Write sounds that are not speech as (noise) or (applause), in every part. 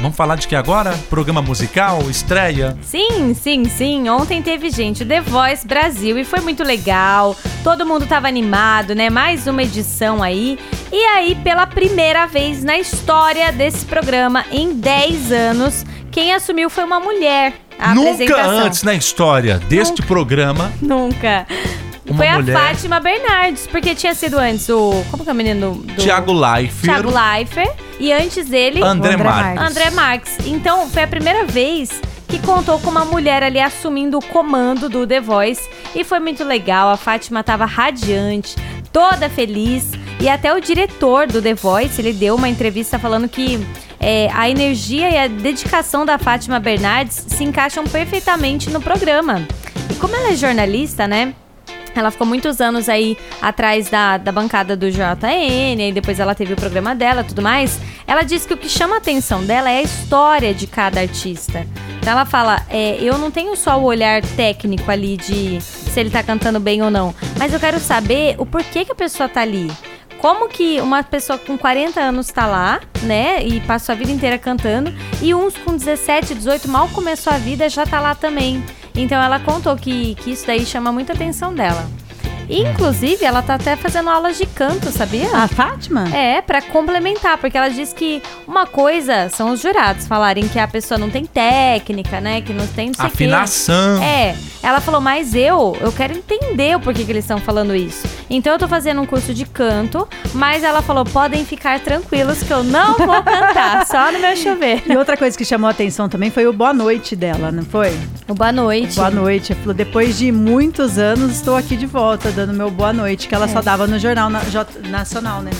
Vamos falar de que agora? Programa musical, estreia? Sim, sim, sim. Ontem teve gente, The Voice Brasil, e foi muito legal. Todo mundo tava animado, né? Mais uma edição aí. E aí, pela primeira vez na história desse programa, em 10 anos, quem assumiu foi uma mulher. A Nunca antes na história deste programa. Nunca. Uma foi mulher. a Fátima Bernardes, porque tinha sido antes o. Como que é o menino do. Tiago Leifert. Thiago Leifert. E antes dele. André, André Marques. Marques. André Marques. Então, foi a primeira vez que contou com uma mulher ali assumindo o comando do The Voice. E foi muito legal. A Fátima tava radiante, toda feliz. E até o diretor do The Voice, ele deu uma entrevista falando que é, a energia e a dedicação da Fátima Bernardes se encaixam perfeitamente no programa. E como ela é jornalista, né? Ela ficou muitos anos aí atrás da, da bancada do JN, aí depois ela teve o programa dela e tudo mais. Ela disse que o que chama a atenção dela é a história de cada artista. Então ela fala: é, eu não tenho só o olhar técnico ali de se ele tá cantando bem ou não, mas eu quero saber o porquê que a pessoa tá ali. Como que uma pessoa com 40 anos tá lá, né? E passou a vida inteira cantando, e uns com 17, 18 mal começou a vida já tá lá também. Então ela contou que, que isso daí chama muita atenção dela. Inclusive, ela tá até fazendo aulas de canto, sabia? A Fátima? É, pra complementar, porque ela diz que uma coisa são os jurados falarem que a pessoa não tem técnica, né? Que não tem não sei o quê. Afinação. É, ela falou, mas eu, eu quero entender o porquê que eles estão falando isso. Então eu tô fazendo um curso de canto, mas ela falou, podem ficar tranquilos que eu não vou cantar, (laughs) só no meu chover. E outra coisa que chamou a atenção também foi o boa noite dela, não foi? O boa noite. Boa noite. Ela falou, depois de muitos anos, estou aqui de volta, dando meu boa noite, que ela só dava no Jornal na- J- Nacional, né?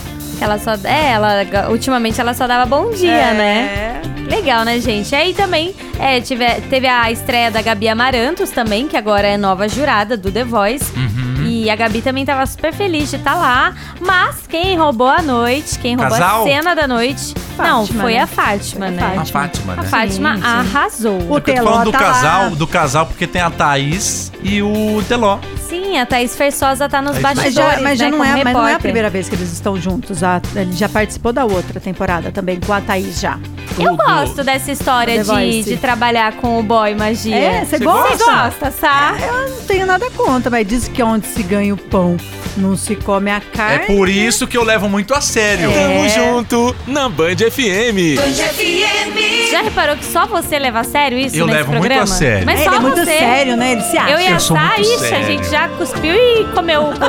Ela só, é, ela, ultimamente ela só dava bom dia, É. né? Legal, né, gente? Aí também é, tive, teve a estreia da Gabi Amarantos também, que agora é nova jurada do The Voice. Uhum. E a Gabi também tava super feliz de estar lá. Mas quem roubou a noite, quem roubou Casal? a cena da noite, não, Fátima, foi né? a Fátima, Foi a né? A Fátima, A né? Fátima Sim, sim. arrasou. O Eu tô Teló falando do tá casal, lá. do casal, porque tem a Thaís e o Teló. Sim, a Thaís Fersosa tá nos Mas Mas bastidores, já, mas já né, não como é, mas não é a primeira vez que eles estão juntos. A- ele já participou da outra temporada também, com a Thaís já. Eu O do- gosto dessa história de, de trabalhar com o boy magia. É, você gosta? Você gosta, Sá? Eu não tenho nada contra, mas diz que onde se ganha o pão, não se come a É carne. por isso que eu levo muito a sério. Tamo junto na Band FM. Já reparou que só você leva a sério isso Eu nesse levo muito programa? a sério. Mas É, só ele é muito você. sério, né? Ele se acha. Eu e a Eu Sá, muito ixi, a sério. gente já cuspiu e comeu o. (laughs)